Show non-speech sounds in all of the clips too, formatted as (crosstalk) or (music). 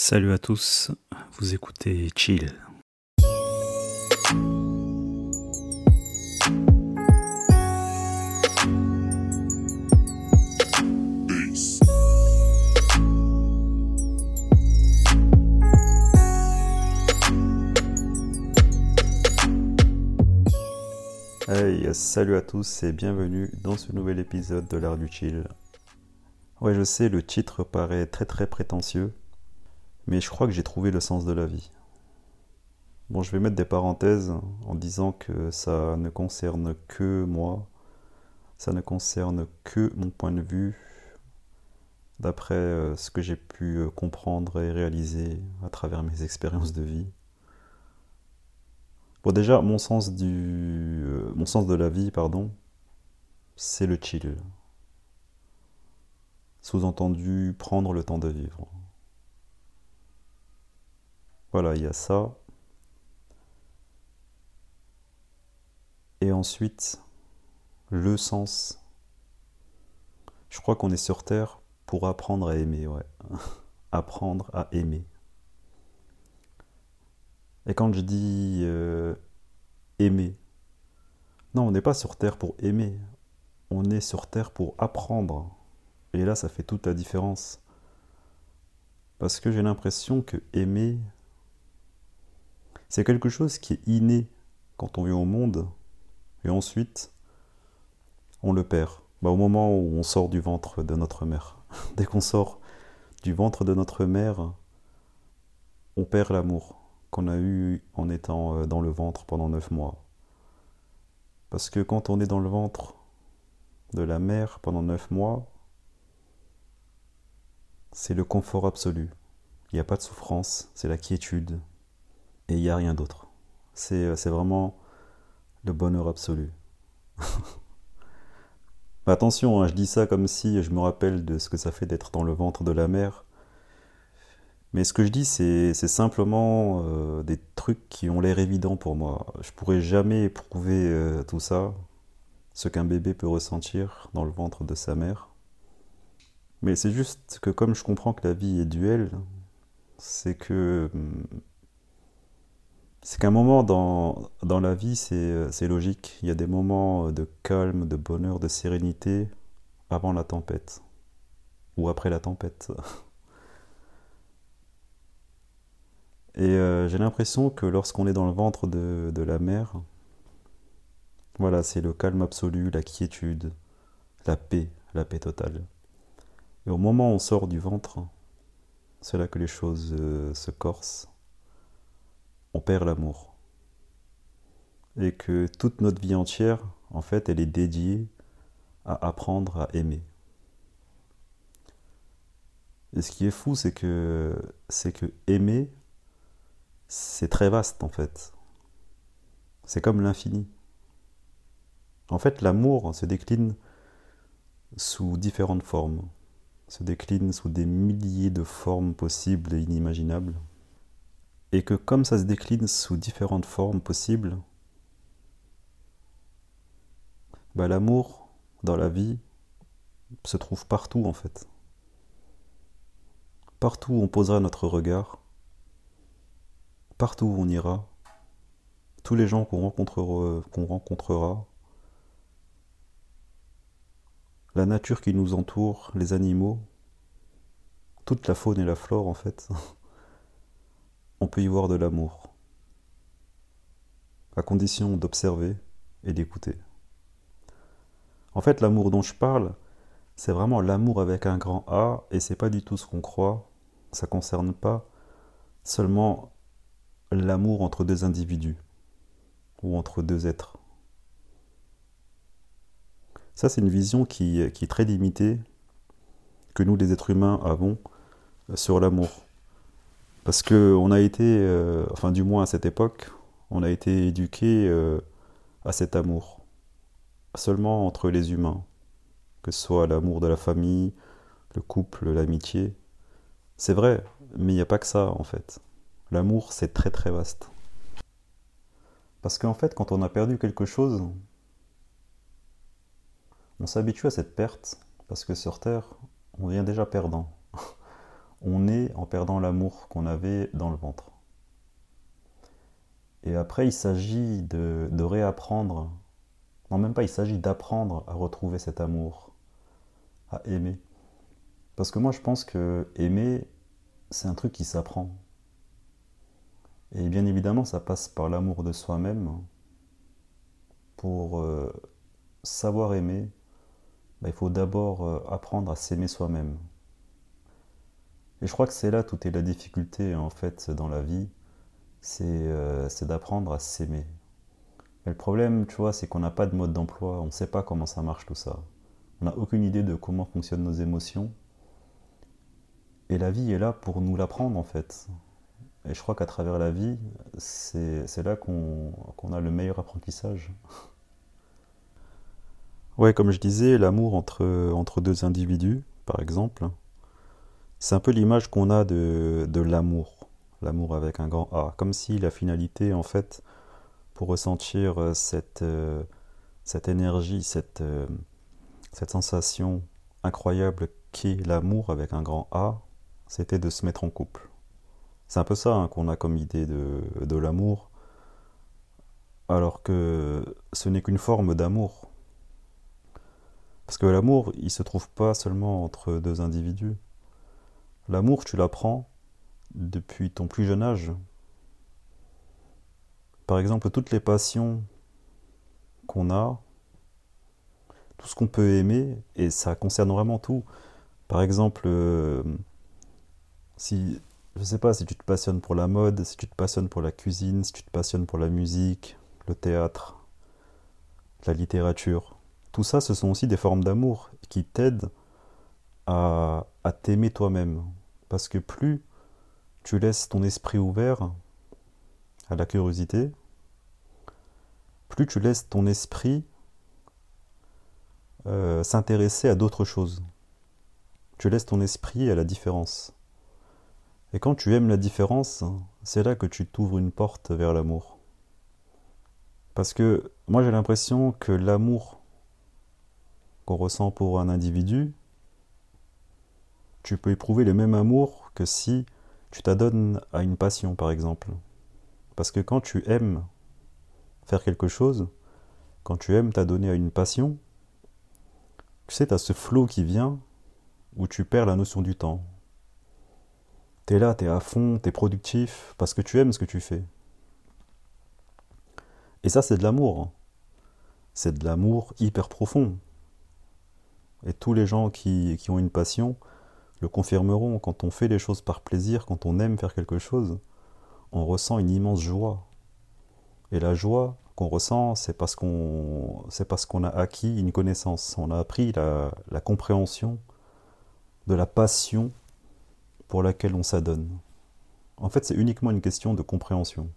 Salut à tous, vous écoutez Chill. Hey, salut à tous et bienvenue dans ce nouvel épisode de l'art du chill. Ouais, je sais, le titre paraît très très prétentieux, mais je crois que j'ai trouvé le sens de la vie. Bon, je vais mettre des parenthèses en disant que ça ne concerne que moi, ça ne concerne que mon point de vue, d'après euh, ce que j'ai pu euh, comprendre et réaliser à travers mes expériences de vie. Bon, déjà, mon sens, du, euh, mon sens de la vie, pardon, c'est le chill. Sous-entendu, prendre le temps de vivre. Voilà, il y a ça. Et ensuite, le sens. Je crois qu'on est sur Terre pour apprendre à aimer, ouais. (laughs) apprendre à aimer. Et quand je dis euh, aimer, non, on n'est pas sur Terre pour aimer. On est sur Terre pour apprendre. Et là, ça fait toute la différence. Parce que j'ai l'impression que aimer, c'est quelque chose qui est inné quand on vient au monde, et ensuite, on le perd. Bah, au moment où on sort du ventre de notre mère. (laughs) Dès qu'on sort du ventre de notre mère, on perd l'amour qu'on a eu en étant euh, dans le ventre pendant neuf mois. Parce que quand on est dans le ventre de la mère pendant neuf mois, c'est le confort absolu. Il n'y a pas de souffrance, c'est la quiétude, et il n'y a rien d'autre. C'est, c'est vraiment le bonheur absolu. (laughs) Attention, hein, je dis ça comme si je me rappelle de ce que ça fait d'être dans le ventre de la mer. Mais ce que je dis, c'est, simplement euh, des trucs qui ont l'air évidents pour moi. Je pourrais jamais éprouver euh, tout ça, ce qu'un bébé peut ressentir dans le ventre de sa mère. Mais c'est juste que comme je comprends que la vie est duel, c'est que hum, c'est qu'un moment dans, la vie, c'est logique. Il y a des moments de calme, de bonheur, de sérénité avant la tempête. Ou après la tempête. (laughs) Et euh, j'ai l'impression que lorsqu'on est dans le ventre de, la mer, voilà, c'est le calme absolu, la quiétude, la paix, la paix totale. Et au moment où on sort du ventre, c'est là que les choses euh, se corsent on perd l'amour. Et que toute notre vie entière, en fait, elle est dédiée à apprendre à aimer. Et ce qui est fou, c'est que, c'est que aimer, c'est très vaste en fait. C'est comme l'infini. En fait, l'amour se décline sous différentes formes, se décline sous des milliers de formes possibles et inimaginables et que comme ça se décline sous différentes formes possibles, bah, l'amour dans la vie se trouve partout en fait. Partout où on posera notre regard, partout où on ira, tous les gens qu'on rencontrera, qu'on rencontrera, la nature qui nous entoure, les animaux, toute la faune et la flore en fait. (laughs) on peut y voir de l'amour, à condition d'observer et d'écouter. En fait, l'amour dont je parle, c'est vraiment l'amour avec un grand A, et c'est pas du tout ce qu'on croit. Ça concerne pas seulement l'amour entre deux individus ou entre deux êtres. Ça, c'est une vision qui, qui, est très limitée que nous, les êtres humains, avons sur l'amour. Parce qu'on a été, euh, enfin du moins à cette époque, on a été éduqué euh, à cet amour, seulement entre les humains, que ce soit l'amour de la famille, le couple, l'amitié. C'est vrai, mais il n'y a pas que ça en fait. L'amour, c'est très très vaste. Parce qu'en fait, quand on a perdu quelque chose, on s'habitue à cette perte, parce que sur Terre, on vient déjà perdant. On est en perdant l'amour qu'on avait dans le ventre. Et après, il s'agit de, réapprendre, non même pas, il s'agit d'apprendre à retrouver cet amour, à aimer. Parce que moi, je pense que aimer, c'est un truc qui s'apprend. Et bien évidemment, ça passe par l'amour de soi-même. Pour euh, savoir aimer, bah, il faut d'abord euh, apprendre à s'aimer soi-même. Et je crois que c'est là toute est la difficulté en fait dans la vie, c'est euh, d'apprendre à s'aimer. Mais le problème, tu vois, c'est qu'on n'a pas de mode d'emploi, on ne sait pas comment ça marche tout ça. On n'a aucune idée de comment fonctionnent nos émotions. Et la vie est là pour nous l'apprendre en fait. Et je crois qu'à travers la vie, c'est là qu'on a le meilleur apprentissage. Ouais, comme je disais, l'amour entre deux individus, par exemple, c'est un peu l'image qu'on a de, l'amour. L'amour avec un grand A. Comme si la finalité, en fait, pour ressentir euh, cette, euh, cette énergie, cette, euh, cette sensation incroyable qu'est l'amour avec un grand A, c'était de se mettre en couple. C'est un peu ça hein, qu'on a comme idée de, l'amour, alors que ce n'est qu'une forme d'amour. Parce que l'amour, il se trouve pas seulement entre deux individus. L'amour, tu l'apprends depuis ton plus jeune âge. Par exemple, toutes les passions qu'on a, tout ce qu'on peut aimer, et ça concerne vraiment tout. Par exemple, euh, si je sais pas si tu te passionnes pour la mode, si tu te passionnes pour la cuisine, si tu te passionnes pour la musique, le théâtre, la littérature, tout ça, ce sont aussi des formes d'amour qui t'aident à, t'aimer toi-même. Parce que plus tu laisses ton esprit ouvert à la curiosité, plus tu laisses ton esprit euh, s'intéresser à d'autres choses. Tu laisses ton esprit à la différence. Et quand tu aimes la différence, c'est là que tu t'ouvres une porte vers l'amour. Parce que moi j'ai l'impression que l'amour qu'on ressent pour un individu, tu peux éprouver le même amour que si tu t'adonnes à une passion, par exemple. Parce que quand tu aimes faire quelque chose, quand tu aimes t'adonner à une passion, tu sais, tu as ce flot qui vient où tu perds la notion du temps. Tu es là, tu es à fond, tu es productif, parce que tu aimes ce que tu fais. Et ça, c'est de l'amour. Hein. C'est de l'amour hyper profond. Et tous les gens qui, qui, ont une passion le confirmeront. Quand on fait les choses par plaisir, quand on aime faire quelque chose, on ressent une immense joie. Et la joie qu'on ressent, c'est parce qu'on a acquis une connaissance. On a appris la, compréhension de la passion pour laquelle on s'adonne. En fait, c'est uniquement une question de compréhension.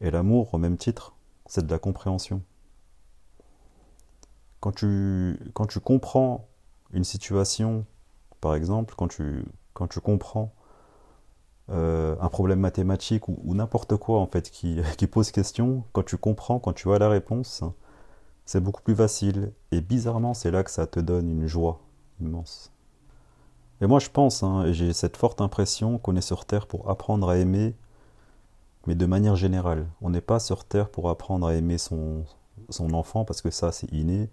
Et l'amour, au même titre, c'est de la compréhension. Quand tu comprends une situation, par exemple, quand tu, comprends euh, un problème mathématique ou, n'importe quoi en fait (laughs) qui, pose question, quand tu comprends, quand tu as la réponse, c'est beaucoup plus facile. Et bizarrement, c'est là que ça te donne une joie immense. Et moi, je pense, hein, et j'ai cette forte impression qu'on est sur Terre pour apprendre à aimer, mais de manière générale. On n'est pas sur Terre pour apprendre à aimer son enfant, parce que ça, c'est inné.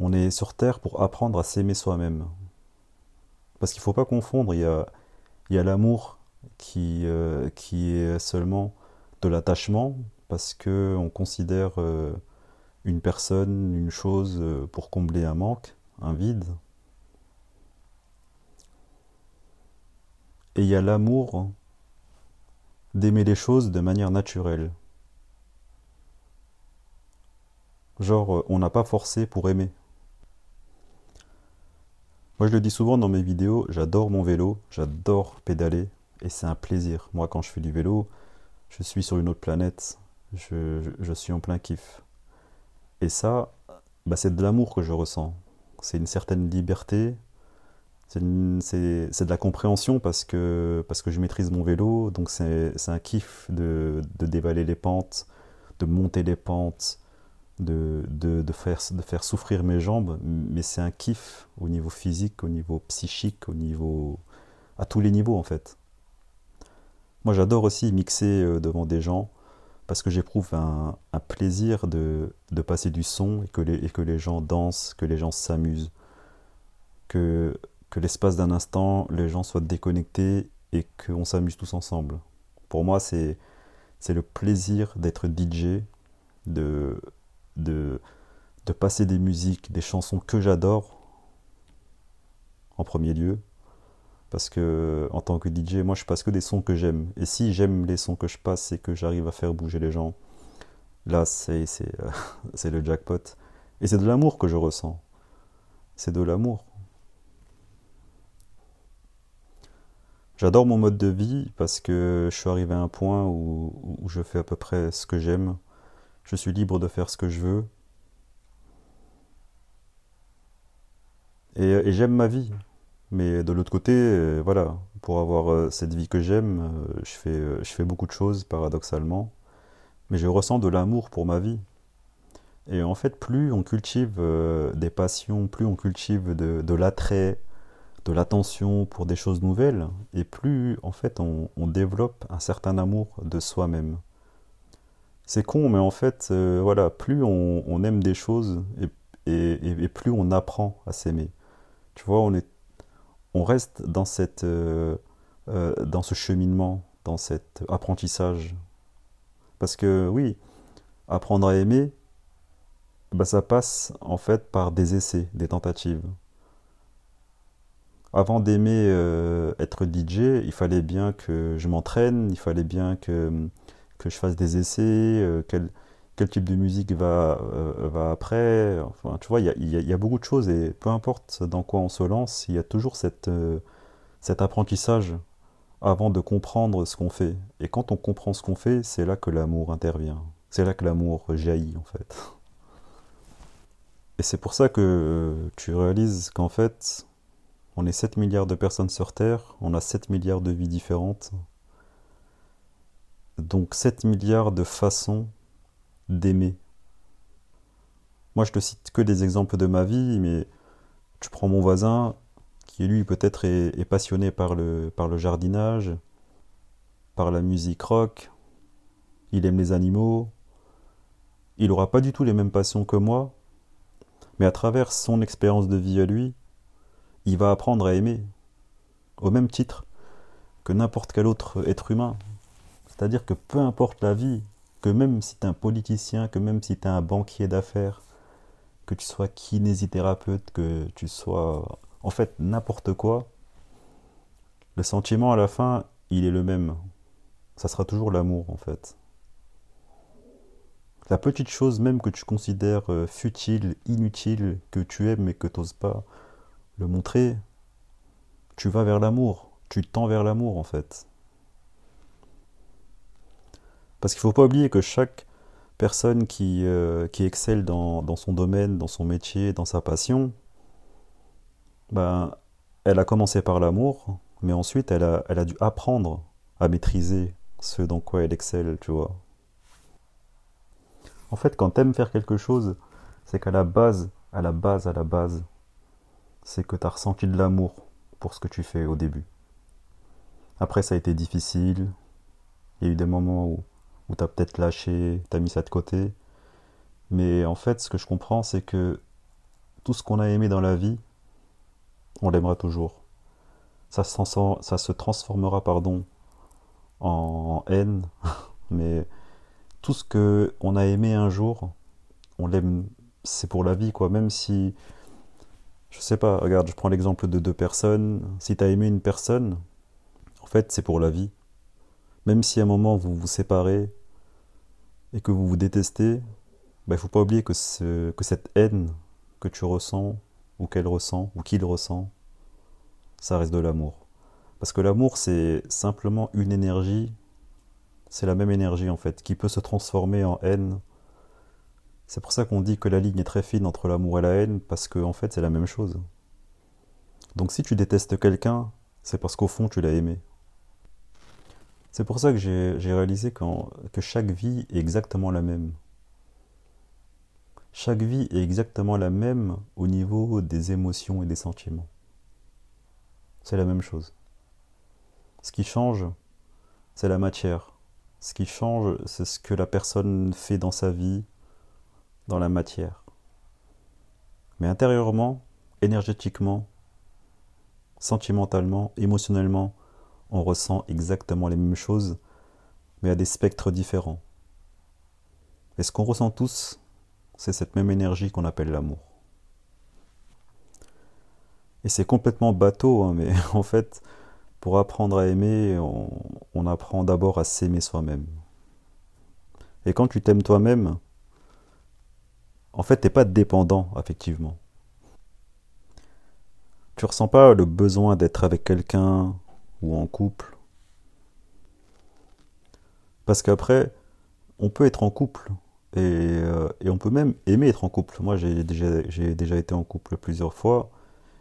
On est sur Terre pour apprendre à s'aimer soi-même. Parce qu'il ne faut pas confondre, il y a, l'amour qui, euh, qui est seulement de l'attachement, parce qu'on considère euh, une personne, une chose euh, pour combler un manque, un vide. Et il y a l'amour d'aimer les choses de manière naturelle. Genre, on n'a pas forcé pour aimer. Moi, je le dis souvent dans mes vidéos, j'adore mon vélo, j'adore pédaler, et c'est un plaisir. Moi, quand je fais du vélo, je suis sur une autre planète, je, suis en plein kiff. Et ça, bah, c'est de l'amour que je ressens. C'est une certaine liberté, c'est de la compréhension parce que, parce que je maîtrise mon vélo, donc c'est un kiff de, de dévaler les pentes, de monter les pentes, de, de, faire, de faire souffrir mes jambes, mais c'est un kiff au niveau physique, au niveau psychique, au niveau à tous les niveaux en fait. Moi j'adore aussi mixer euh, devant des gens parce que j'éprouve un, plaisir de, passer du son et que, les, et que les gens dansent, que les gens s'amusent, que, que l'espace d'un instant, les gens soient déconnectés et qu'on s'amuse tous ensemble. Pour moi, c'est le plaisir d'être DJ, de, de, passer des musiques, des chansons que j'adore, en premier lieu, parce que en tant que DJ, moi je passe que des sons que j'aime. Et si j'aime les sons que je passe et que j'arrive à faire bouger les gens, là c'est (laughs) c'est le jackpot. Et c'est de l'amour que je ressens. C'est de l'amour. J'adore mon mode de vie parce que je suis arrivé à un point où, où je fais à peu près ce que j'aime. Je suis libre de faire ce que je veux. Et, et j'aime ma vie. Mais de l'autre côté, euh, voilà, pour avoir euh, cette vie que j'aime, euh, je, fais, beaucoup de choses paradoxalement, mais je ressens de l'amour pour ma vie. Et en fait, plus on cultive des passions, plus on cultive de, l'attrait, de l'attention pour des choses nouvelles, et plus en fait on développe un certain amour de soi-même. C'est con, mais en fait, voilà, plus on, aime des choses, et, plus on apprend à s'aimer. Tu vois, on est on reste dans, cette, euh, euh, dans ce cheminement, dans cet apprentissage. Parce que oui, apprendre à aimer, bah, ça passe en fait par des essais, des tentatives. Avant d'aimer euh, être DJ, il fallait bien que je m'entraîne, il fallait bien que, que je fasse des essais, quel type de musique va, euh, va après. Enfin, tu vois, il y, y a, beaucoup de choses et peu importe dans quoi on se lance, il y a toujours cette, euh, cet apprentissage avant de comprendre ce qu'on fait. Et quand on comprend ce qu'on fait, c'est là que l'amour intervient. C'est là que l'amour jaillit en fait. Et c'est pour ça que tu réalises qu'en fait, on est 7 milliards de personnes sur Terre, on a 7 milliards de vies différentes. Donc 7 milliards de façons d'aimer. Moi, je te cite que des exemples de ma vie, mais tu prends mon voisin, qui lui peut-être est, passionné par le, par le jardinage, par la musique rock, il aime les animaux, il n'aura pas du tout les mêmes passions que moi, mais à travers son expérience de vie à lui, il va apprendre à aimer, au même titre que n'importe quel autre être humain. C'est-à-dire que peu importe la vie, que même si tu es un politicien, que même si tu es un banquier d'affaires, que tu sois kinésithérapeute, que tu sois en fait n'importe quoi, le sentiment à la fin, il est le même. Ça sera toujours l'amour en fait. La petite chose même que tu considères euh, futile, inutile, que tu aimes mais que tu n'oses pas le montrer, tu vas vers l'amour, tu tends vers l'amour en fait. Parce qu'il ne faut pas oublier que chaque personne qui, euh, qui excelle dans, dans, son domaine, dans son métier, dans sa passion, ben, elle a commencé par l'amour, mais ensuite elle a, dû apprendre à maîtriser ce dans quoi elle excelle, tu vois. En fait, quand tu aimes faire quelque chose, c'est qu'à la base, à la base, à la base, c'est que tu as ressenti de l'amour pour ce que tu fais au début. Après, ça a été difficile. Il y a eu des moments où ou t'as peut-être lâché, t'as mis ça de côté. Mais en fait, ce que je comprends, c'est que tout ce qu'on a aimé dans la vie, on l'aimera toujours. Ça, ça se transformera, pardon, en haine, (laughs) mais tout ce que on a aimé un jour, on l'aime, c'est pour la vie, quoi. Même si, je sais pas, regarde, je prends l'exemple de deux personnes. Si t'as aimé une personne, en fait, c'est pour la vie. Même si à un moment vous vous séparez, et que vous vous détestez, il bah, ne faut pas oublier que, que cette haine que tu ressens, ou qu'elle ressent, ou qu'il ressent, ça reste de l'amour. Parce que l'amour, c'est simplement une énergie, c'est la même énergie en fait, qui peut se transformer en haine. C'est pour ça qu'on dit que la ligne est très fine entre l'amour et la haine, parce qu'en en fait, c'est la même chose. Donc si tu détestes quelqu'un, c'est parce qu'au fond, tu l'as aimé. C'est pour ça que j'ai réalisé que chaque vie est exactement la même. Chaque vie est exactement la même au niveau des émotions et des sentiments. C'est la même chose. Ce qui change, c'est la matière. Ce qui change, c'est ce que la personne fait dans sa vie, dans la matière. Mais intérieurement, énergétiquement, sentimentalement, émotionnellement, on ressent exactement les mêmes choses, mais à des spectres différents. Et ce qu'on ressent tous, c'est cette même énergie qu'on appelle l'amour. Et c'est complètement bateau, hein, mais (laughs) en fait, pour apprendre à aimer, on, apprend d'abord à s'aimer soi-même. Et quand tu t'aimes toi-même, en fait, t'es pas dépendant, effectivement. Tu ressens pas le besoin d'être avec quelqu'un ou en couple. Parce qu'après, on peut être en couple et, euh, on peut même aimer être en couple. Moi, j'ai déjà, déjà été en couple plusieurs fois.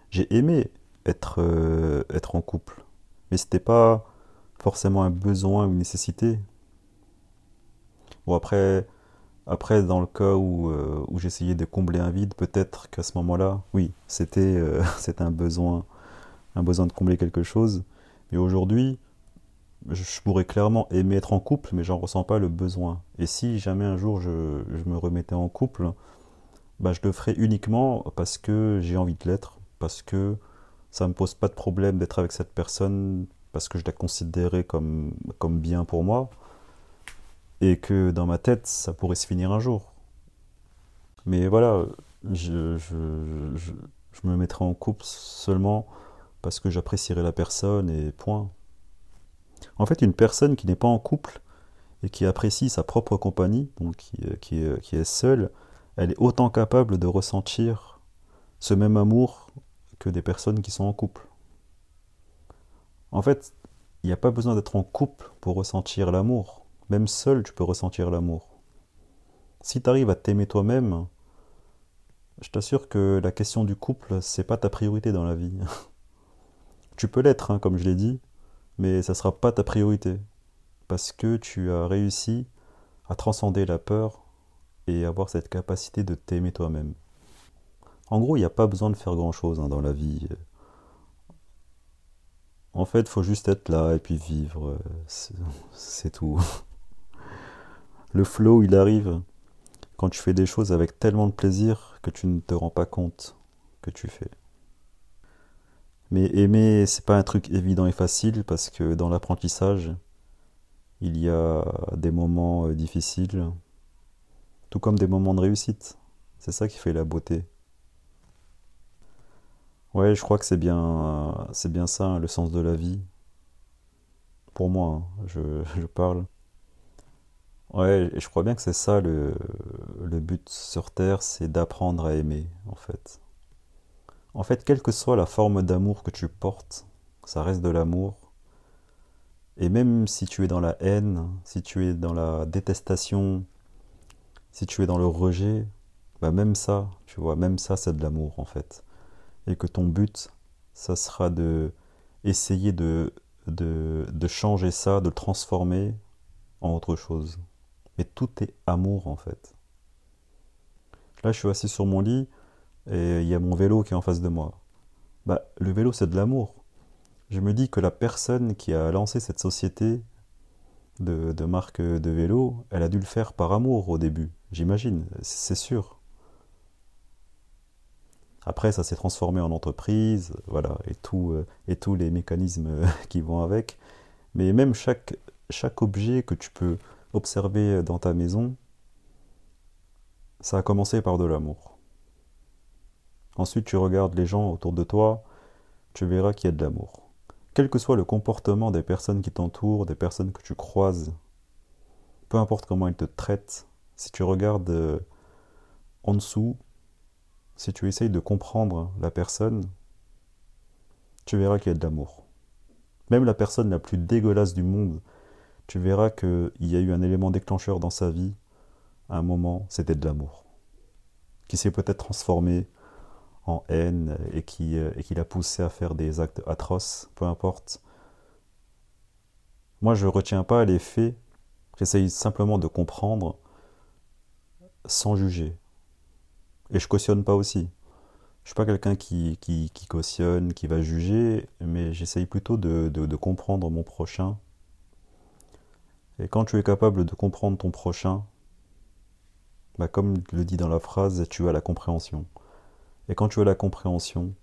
J'ai aimé être, euh, être en couple. Mais c'était pas forcément un besoin ou une nécessité. Bon, après, après dans le cas où, euh, où j'essayais de combler un vide, peut-être qu'à ce moment-là, oui, c'était (laughs) c'était un besoin, un besoin de combler quelque chose. Mais aujourd'hui, je pourrais clairement aimer être en couple, mais j'en ressens pas le besoin. Et si jamais un jour je, me remettais en couple, bah, je le ferais uniquement parce que j'ai envie de l'être, parce que ça me pose pas de problème d'être avec cette personne, parce que je la considérais comme, bien pour moi, et que dans ma tête, ça pourrait se finir un jour. Mais voilà, je, je me mettrais en couple seulement parce que j'apprécierais la personne et point. En fait, une personne qui n'est pas en couple et qui apprécie sa propre compagnie, qui, qui, qui est seule, elle est autant capable de ressentir ce même amour que des personnes qui sont en couple. En fait, il n'y a pas besoin d'être en couple pour ressentir l'amour. Même seul, tu peux ressentir l'amour. Si tu arrives à t'aimer toi-même, je t'assure que la question du couple, c'est pas ta priorité dans la vie. (laughs) tu peux l'être, hein, comme je l'ai dit, mais ça sera pas ta priorité. Parce que tu as réussi à transcender la peur et avoir cette capacité de t'aimer toi-même. En gros, il n'y a pas besoin de faire grand-chose hein, dans la vie. En fait, il faut juste être là et puis vivre. (laughs) C'est tout. Le flow, il arrive quand tu fais des choses avec tellement de plaisir que tu ne te rends pas compte que tu fais. Mais aimer, c'est pas un truc évident et facile parce que dans l'apprentissage, il y a des moments difficiles, tout comme des moments de réussite. C'est ça qui fait la beauté. Ouais, je crois que c'est bien, ça, hein, le sens de la vie. Pour moi, hein, je, (laughs) je, parle. Ouais, et je crois bien que c'est ça le but sur Terre, c'est d'apprendre à aimer, en fait. En fait, quelle que soit la forme d'amour que tu portes, ça reste de l'amour. Et même si tu es dans la haine, si tu es dans la détestation, si tu es dans le rejet, bah même ça, tu vois, même ça, c'est de l'amour, en fait et que ton but, ça sera de essayer de, de, de, changer ça, de le transformer en autre chose. Mais tout est amour en fait. Là, je suis assis sur mon lit et il y a mon vélo qui est en face de moi. Bah, le vélo, c'est de l'amour. Je me dis que la personne qui a lancé cette société de, marque de vélo, elle a dû le faire par amour au début, j'imagine, c'est sûr. Après, ça s'est transformé en entreprise, voilà, et, euh, tous les mécanismes (laughs) qui vont avec. Mais même chaque, chaque objet que tu peux observer dans ta maison, ça a commencé par de l'amour. Ensuite, tu regardes les gens autour de toi, tu verras qu'il y a de l'amour. Quel que soit le comportement des personnes qui t'entourent, des personnes que tu croises, peu importe comment ils te traitent, si tu regardes euh, en dessous, si tu essayes de comprendre la personne, tu verras qu'il y a de l'amour. Même la personne la plus dégueulasse du monde, tu verras qu'il y a eu un élément déclencheur dans sa vie, à un moment, c'était de l'amour. Qui s'est peut-être transformé en haine et qui, et qui l'a poussé à faire des actes atroces, peu importe. Moi, je ne retiens pas les faits, j'essaye simplement de comprendre sans juger, et je cautionne pas aussi. Je suis pas quelqu'un qui, qui, cautionne, qui va juger, mais j'essaye plutôt de, de, comprendre mon prochain. Et quand tu es capable de comprendre ton prochain, bah comme le dit dans la phrase, tu as la compréhension. Et quand tu as la compréhension,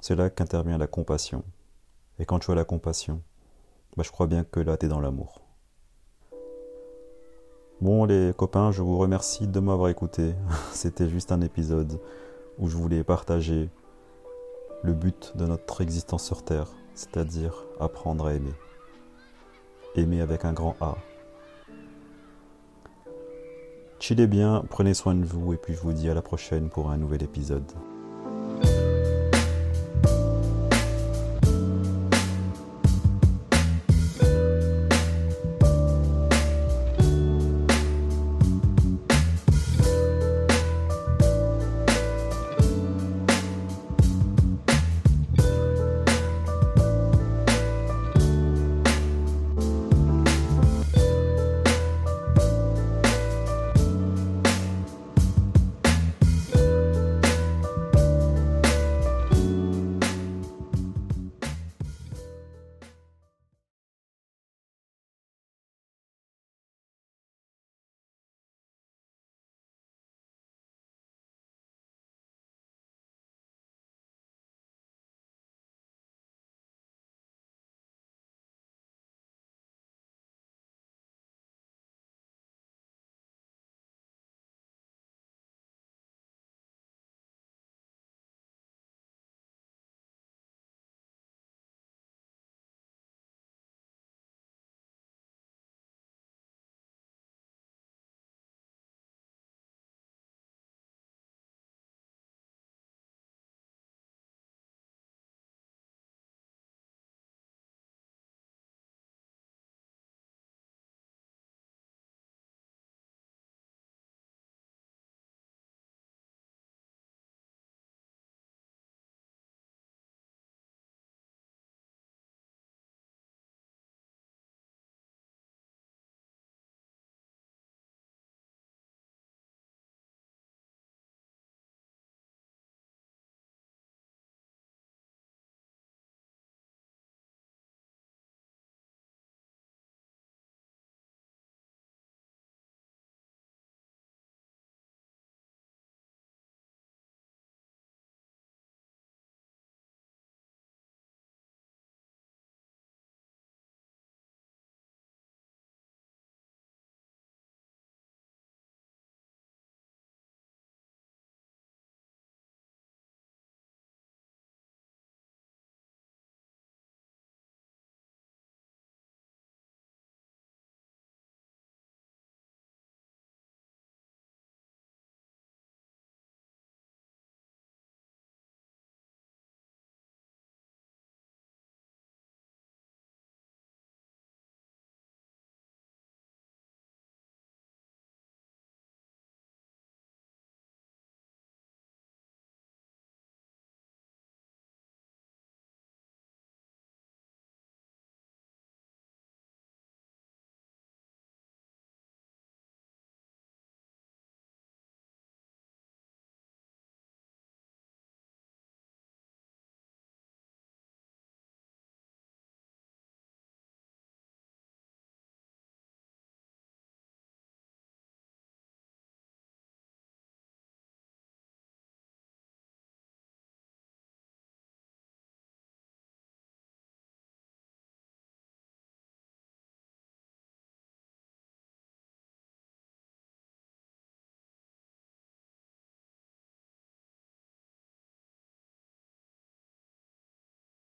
c'est là qu'intervient la compassion. Et quand tu as la compassion, bah je crois bien que là, tu es dans l'amour. Bon les copains, je vous remercie de m'avoir écouté. (laughs) C'était juste un épisode où je voulais partager le but de notre existence sur Terre, c'est-à-dire apprendre à aimer. Aimer avec un grand A. Chillez bien, prenez soin de vous et puis je vous dis à la prochaine pour un nouvel épisode.